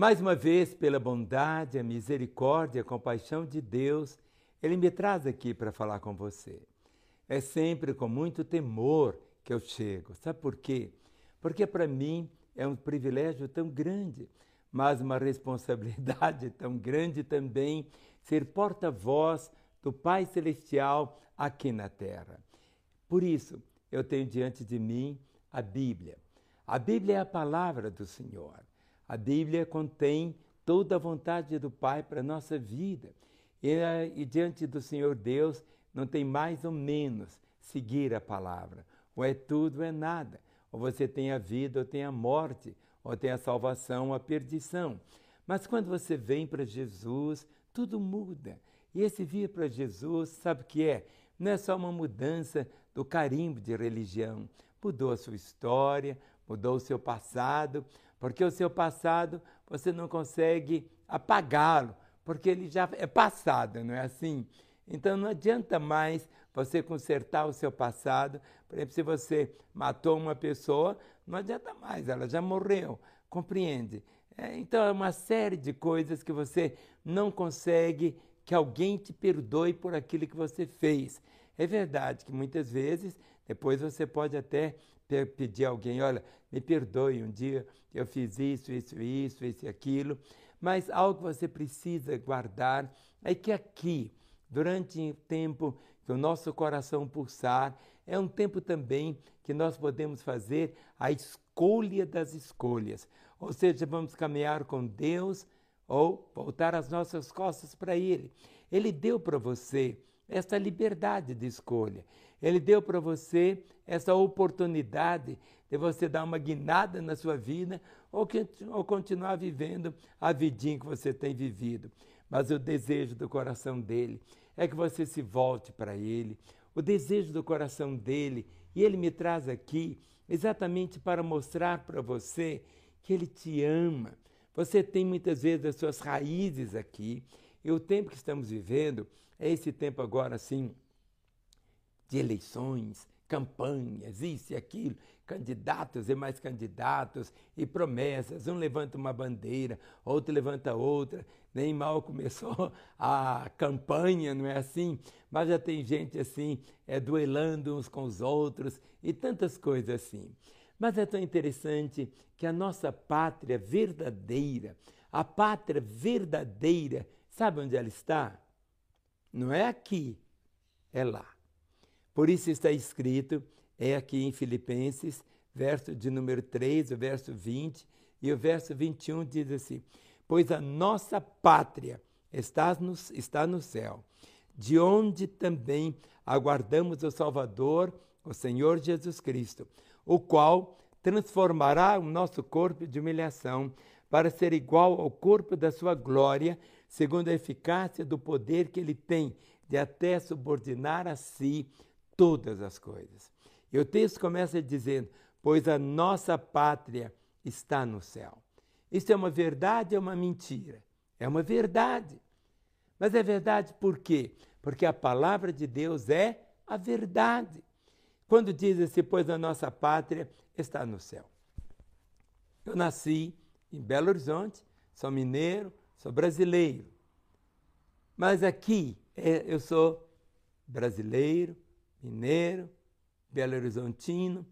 Mais uma vez, pela bondade, a misericórdia, a compaixão de Deus, Ele me traz aqui para falar com você. É sempre com muito temor que eu chego. Sabe por quê? Porque para mim é um privilégio tão grande, mas uma responsabilidade tão grande também ser porta-voz do Pai Celestial aqui na terra. Por isso, eu tenho diante de mim a Bíblia. A Bíblia é a palavra do Senhor. A Bíblia contém toda a vontade do Pai para a nossa vida. E, e, diante do Senhor Deus não tem mais ou menos seguir a palavra. Ou é tudo ou é nada. Ou você tem a vida ou tem a morte. Ou tem a salvação ou a perdição. Mas quando você vem para Jesus, tudo muda. E esse vir para Jesus, sabe o que é? Não é só uma mudança do carimbo de religião. Mudou a sua história, mudou o seu passado, porque o seu passado você não consegue apagá-lo, porque ele já é passado, não é assim? Então não adianta mais você consertar o seu passado. Por exemplo, se você matou uma pessoa, não adianta mais, ela já morreu, compreende? É, então é uma série de coisas que você não consegue que alguém te perdoe por aquilo que você fez. É verdade que muitas vezes depois você pode até pedir a alguém, olha, me perdoe, um dia eu fiz isso, isso, isso, isso e aquilo, mas algo que você precisa guardar é que aqui, durante o tempo que o nosso coração pulsar, é um tempo também que nós podemos fazer a escolha das escolhas. Ou seja, vamos caminhar com Deus ou voltar as nossas costas para Ele. Ele deu para você esta liberdade de escolha. Ele deu para você essa oportunidade de você dar uma guinada na sua vida ou, que, ou continuar vivendo a vidinha que você tem vivido. Mas o desejo do coração dele é que você se volte para ele. O desejo do coração dele, e ele me traz aqui exatamente para mostrar para você que ele te ama. Você tem muitas vezes as suas raízes aqui, e o tempo que estamos vivendo é esse tempo agora assim de eleições, campanhas, isso e aquilo, candidatos e mais candidatos e promessas. Um levanta uma bandeira, outro levanta outra. Nem mal começou a campanha, não é assim? Mas já tem gente assim, é, duelando uns com os outros e tantas coisas assim. Mas é tão interessante que a nossa pátria verdadeira, a pátria verdadeira, sabe onde ela está? Não é aqui, é lá. Por isso está escrito, é aqui em Filipenses, verso de número 3, o verso 20, e o verso 21 diz assim: Pois a nossa pátria está no, está no céu, de onde também aguardamos o Salvador, o Senhor Jesus Cristo, o qual transformará o nosso corpo de humilhação para ser igual ao corpo da sua glória, segundo a eficácia do poder que ele tem de até subordinar a si todas as coisas. E o texto começa dizendo: Pois a nossa pátria está no céu. Isso é uma verdade ou é uma mentira? É uma verdade. Mas é verdade por quê? Porque a palavra de Deus é a verdade. Quando diz assim, pois a nossa pátria está no céu. Eu nasci em Belo Horizonte, sou mineiro, sou brasileiro. Mas aqui é, eu sou brasileiro, mineiro, belo horizontino,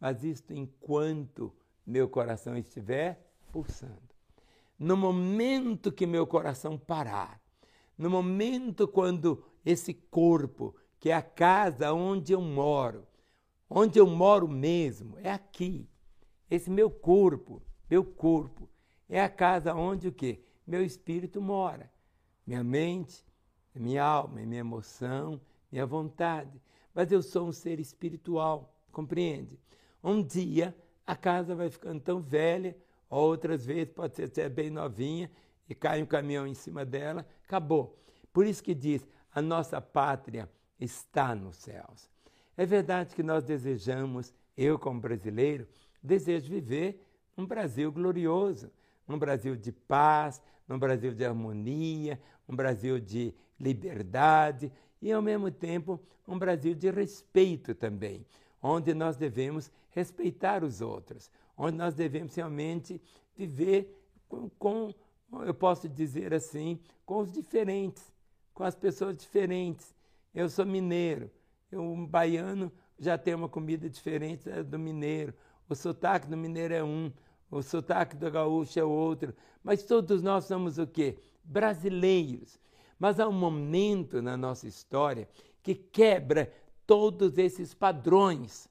mas isto enquanto meu coração estiver pulsando. No momento que meu coração parar, no momento quando esse corpo, que é a casa onde eu moro, onde eu moro mesmo, é aqui. Esse meu corpo, meu corpo, é a casa onde o quê? Meu espírito mora. Minha mente, minha alma, minha emoção, minha vontade mas eu sou um ser espiritual, compreende? Um dia a casa vai ficando tão velha, outras vezes pode ser até bem novinha e cai um caminhão em cima dela, acabou. Por isso que diz: a nossa pátria está nos céus. É verdade que nós desejamos, eu como brasileiro, desejo viver um Brasil glorioso, um Brasil de paz, um Brasil de harmonia, um Brasil de liberdade e, ao mesmo tempo, um Brasil de respeito também, onde nós devemos respeitar os outros, onde nós devemos realmente viver com, com, eu posso dizer assim, com os diferentes, com as pessoas diferentes. Eu sou mineiro, eu, um baiano já tem uma comida diferente do mineiro. O sotaque do mineiro é um, o sotaque do gaúcho é outro. Mas todos nós somos o quê? Brasileiros. Mas há um momento na nossa história que quebra todos esses padrões.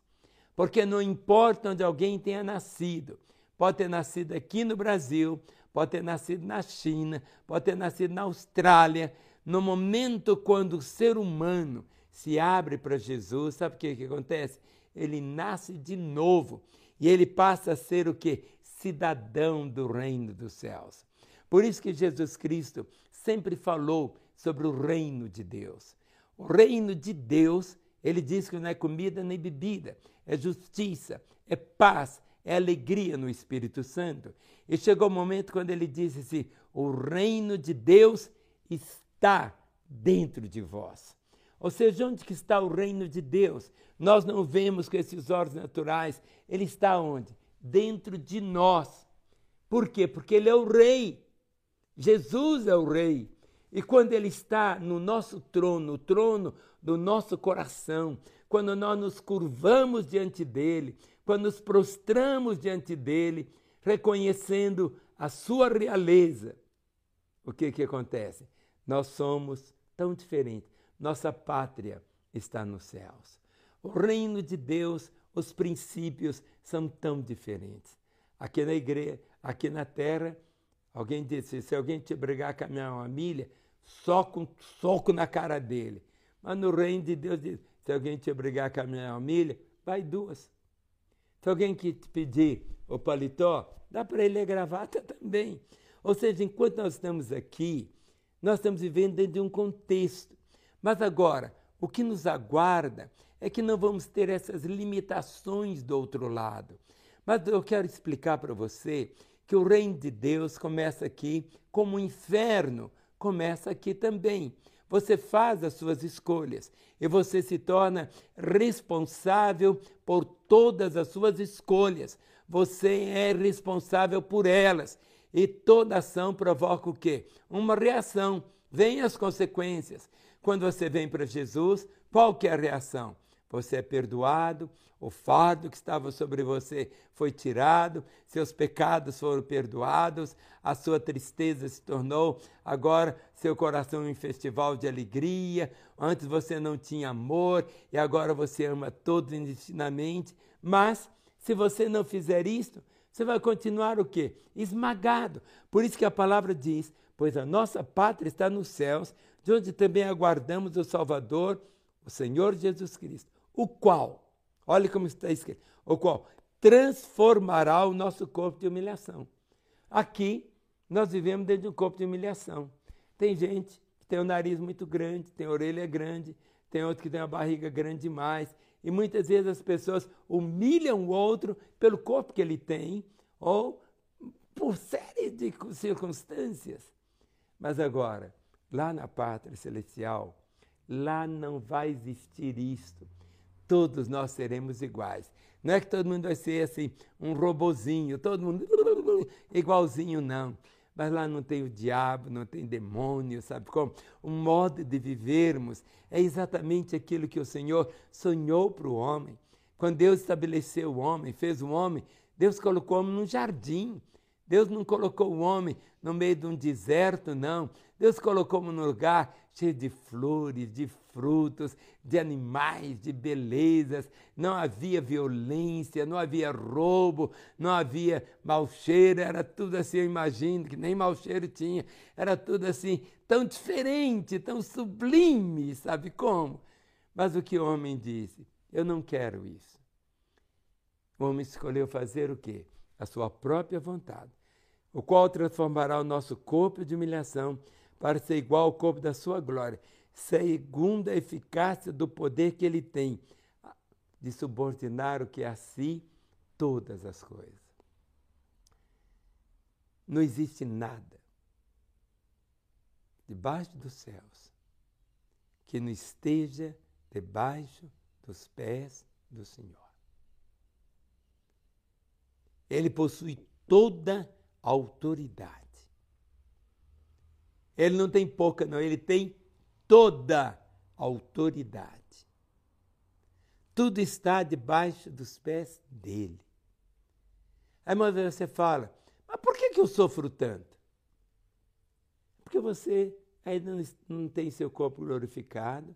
Porque não importa onde alguém tenha nascido, pode ter nascido aqui no Brasil, pode ter nascido na China, pode ter nascido na Austrália. No momento quando o ser humano se abre para Jesus, sabe o que, que acontece? Ele nasce de novo e ele passa a ser o que? Cidadão do reino dos céus. Por isso que Jesus Cristo sempre falou sobre o reino de Deus. O reino de Deus, ele diz que não é comida nem bebida, é justiça, é paz, é alegria no Espírito Santo. E chegou o momento quando ele disse assim: o reino de Deus está dentro de vós. Ou seja, onde que está o reino de Deus? Nós não vemos com esses olhos naturais. Ele está onde? Dentro de nós. Por quê? Porque ele é o rei. Jesus é o rei. E quando ele está no nosso trono, o trono do nosso coração, quando nós nos curvamos diante dele, quando nos prostramos diante dele, reconhecendo a sua realeza, o que que acontece? Nós somos tão diferentes nossa pátria está nos céus. O reino de Deus, os princípios são tão diferentes. Aqui na igreja, aqui na terra, alguém disse: se alguém te brigar com a minha família, só com soco na cara dele. Mas no reino de Deus diz: se alguém te brigar com a minha família, vai duas. Se alguém que te pedir o paletó, dá para ele a gravata também. Ou seja, enquanto nós estamos aqui, nós estamos vivendo dentro de um contexto mas agora, o que nos aguarda é que não vamos ter essas limitações do outro lado. Mas eu quero explicar para você que o reino de Deus começa aqui, como o inferno começa aqui também. Você faz as suas escolhas e você se torna responsável por todas as suas escolhas. Você é responsável por elas. E toda ação provoca o quê? Uma reação. Vêm as consequências. Quando você vem para Jesus, qual que é a reação? Você é perdoado, o fardo que estava sobre você foi tirado, seus pecados foram perdoados, a sua tristeza se tornou agora seu coração em festival de alegria. Antes você não tinha amor e agora você ama todos indistintamente. Mas se você não fizer isto, você vai continuar o quê? Esmagado. Por isso que a palavra diz: pois a nossa pátria está nos céus, de onde também aguardamos o Salvador, o Senhor Jesus Cristo, o qual, olha como está escrito, o qual transformará o nosso corpo de humilhação. Aqui, nós vivemos dentro de um corpo de humilhação. Tem gente que tem o nariz muito grande, tem a orelha grande, tem outro que tem a barriga grande demais. E muitas vezes as pessoas humilham o outro pelo corpo que ele tem ou por série de circunstâncias. Mas agora, Lá na pátria celestial, lá não vai existir isto. Todos nós seremos iguais. Não é que todo mundo vai ser assim, um robozinho, todo mundo igualzinho, não. Mas lá não tem o diabo, não tem demônio, sabe como? O modo de vivermos é exatamente aquilo que o Senhor sonhou para o homem. Quando Deus estabeleceu o homem, fez o homem, Deus colocou o homem num jardim. Deus não colocou o homem no meio de um deserto, não. Deus colocou-me num lugar cheio de flores, de frutos, de animais, de belezas. Não havia violência, não havia roubo, não havia mau cheiro. Era tudo assim, eu imagino que nem mau cheiro tinha. Era tudo assim, tão diferente, tão sublime, sabe como? Mas o que o homem disse? Eu não quero isso. O homem escolheu fazer o quê? A sua própria vontade o qual transformará o nosso corpo de humilhação para ser igual ao corpo da sua glória, segundo a eficácia do poder que ele tem de subordinar o que é a si todas as coisas. Não existe nada debaixo dos céus que não esteja debaixo dos pés do Senhor. Ele possui toda autoridade. Ele não tem pouca, não, ele tem toda a autoridade. Tudo está debaixo dos pés dele. Aí você fala, mas por que, que eu sofro tanto? Porque você ainda não tem seu corpo glorificado,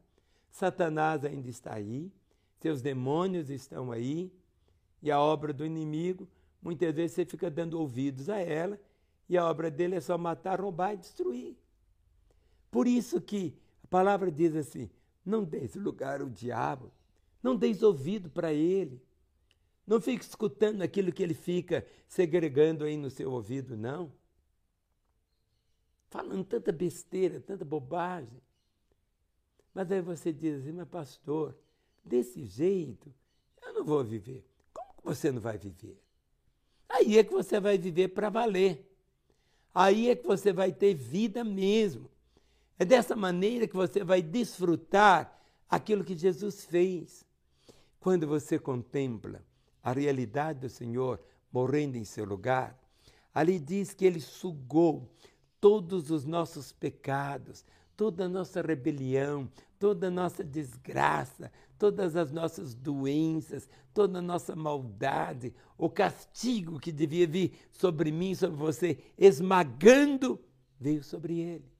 Satanás ainda está aí, seus demônios estão aí, e a obra do inimigo, muitas vezes você fica dando ouvidos a ela, e a obra dele é só matar, roubar e destruir. Por isso que a palavra diz assim: não deis lugar ao diabo, não deis ouvido para ele. Não fique escutando aquilo que ele fica segregando aí no seu ouvido, não. Falando tanta besteira, tanta bobagem. Mas aí você diz assim, mas pastor, desse jeito eu não vou viver. Como que você não vai viver? Aí é que você vai viver para valer. Aí é que você vai ter vida mesmo. É dessa maneira que você vai desfrutar aquilo que Jesus fez. Quando você contempla a realidade do Senhor morrendo em seu lugar, ali diz que ele sugou todos os nossos pecados, toda a nossa rebelião, toda a nossa desgraça, todas as nossas doenças, toda a nossa maldade, o castigo que devia vir sobre mim, sobre você, esmagando, veio sobre ele.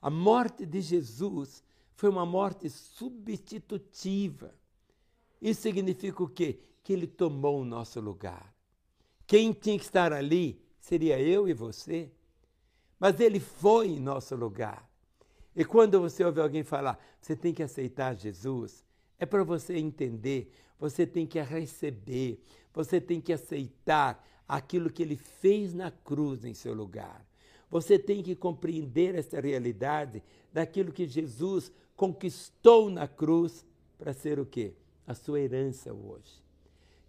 A morte de Jesus foi uma morte substitutiva. Isso significa o quê? Que ele tomou o nosso lugar. Quem tinha que estar ali seria eu e você. Mas ele foi em nosso lugar. E quando você ouve alguém falar, você tem que aceitar Jesus, é para você entender, você tem que receber, você tem que aceitar aquilo que ele fez na cruz em seu lugar. Você tem que compreender essa realidade daquilo que Jesus conquistou na cruz para ser o quê? A sua herança hoje.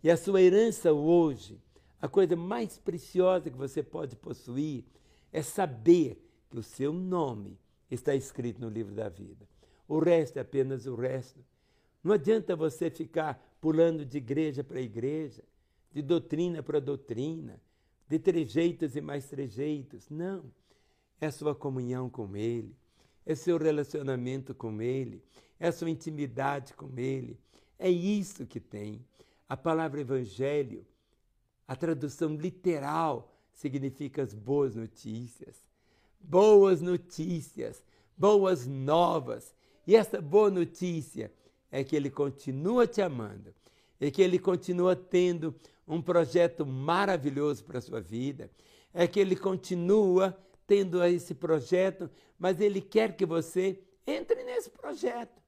E a sua herança hoje, a coisa mais preciosa que você pode possuir é saber que o seu nome está escrito no livro da vida. O resto é apenas o resto. Não adianta você ficar pulando de igreja para igreja, de doutrina para doutrina, de trejeitos e mais trejeitos. Não. É a sua comunhão com Ele, é seu relacionamento com Ele, é a sua intimidade com Ele. É isso que tem. A palavra evangelho, a tradução literal, significa as boas notícias. Boas notícias, boas novas. E essa boa notícia é que Ele continua te amando, é que Ele continua tendo um projeto maravilhoso para a sua vida, é que Ele continua tendo esse projeto, mas Ele quer que você entre nesse projeto.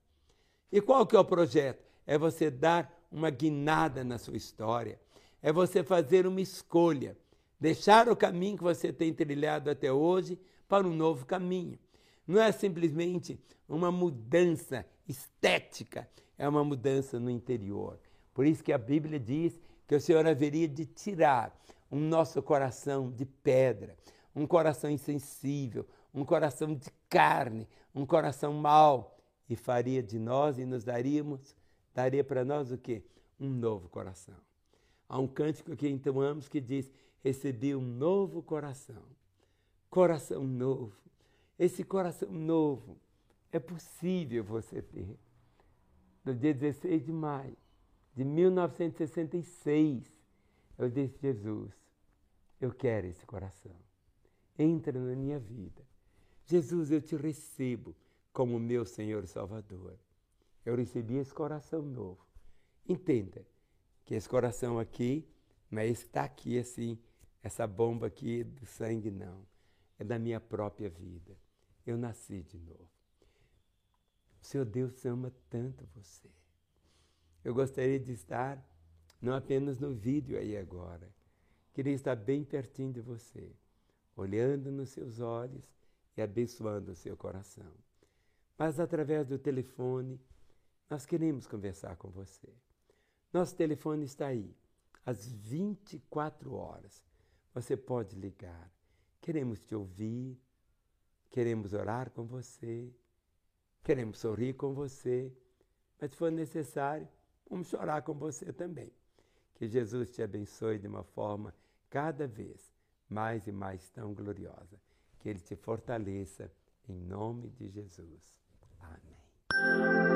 E qual que é o projeto? É você dar uma guinada na sua história, é você fazer uma escolha, deixar o caminho que você tem trilhado até hoje para um novo caminho. Não é simplesmente uma mudança estética, é uma mudança no interior. Por isso que a Bíblia diz que o Senhor haveria de tirar o nosso coração de pedra, um coração insensível, um coração de carne, um coração mau, e faria de nós e nos daríamos, daria para nós o quê? Um novo coração. Há um cântico que entoamos que diz: Recebi um novo coração. Coração novo. Esse coração novo é possível você ter. No dia 16 de maio de 1966, eu disse: Jesus, eu quero esse coração. Entra na minha vida. Jesus, eu te recebo como meu Senhor e Salvador. Eu recebi esse coração novo. Entenda que esse coração aqui não é esse que está aqui assim, essa bomba aqui do sangue, não. É da minha própria vida. Eu nasci de novo. O Senhor Deus ama tanto você. Eu gostaria de estar não apenas no vídeo aí agora. Queria estar bem pertinho de você olhando nos seus olhos e abençoando o seu coração. Mas através do telefone, nós queremos conversar com você. Nosso telefone está aí, às 24 horas. Você pode ligar. Queremos te ouvir, queremos orar com você, queremos sorrir com você, mas se for necessário, vamos chorar com você também. Que Jesus te abençoe de uma forma cada vez mais e mais tão gloriosa. Que Ele te fortaleça em nome de Jesus. Amém.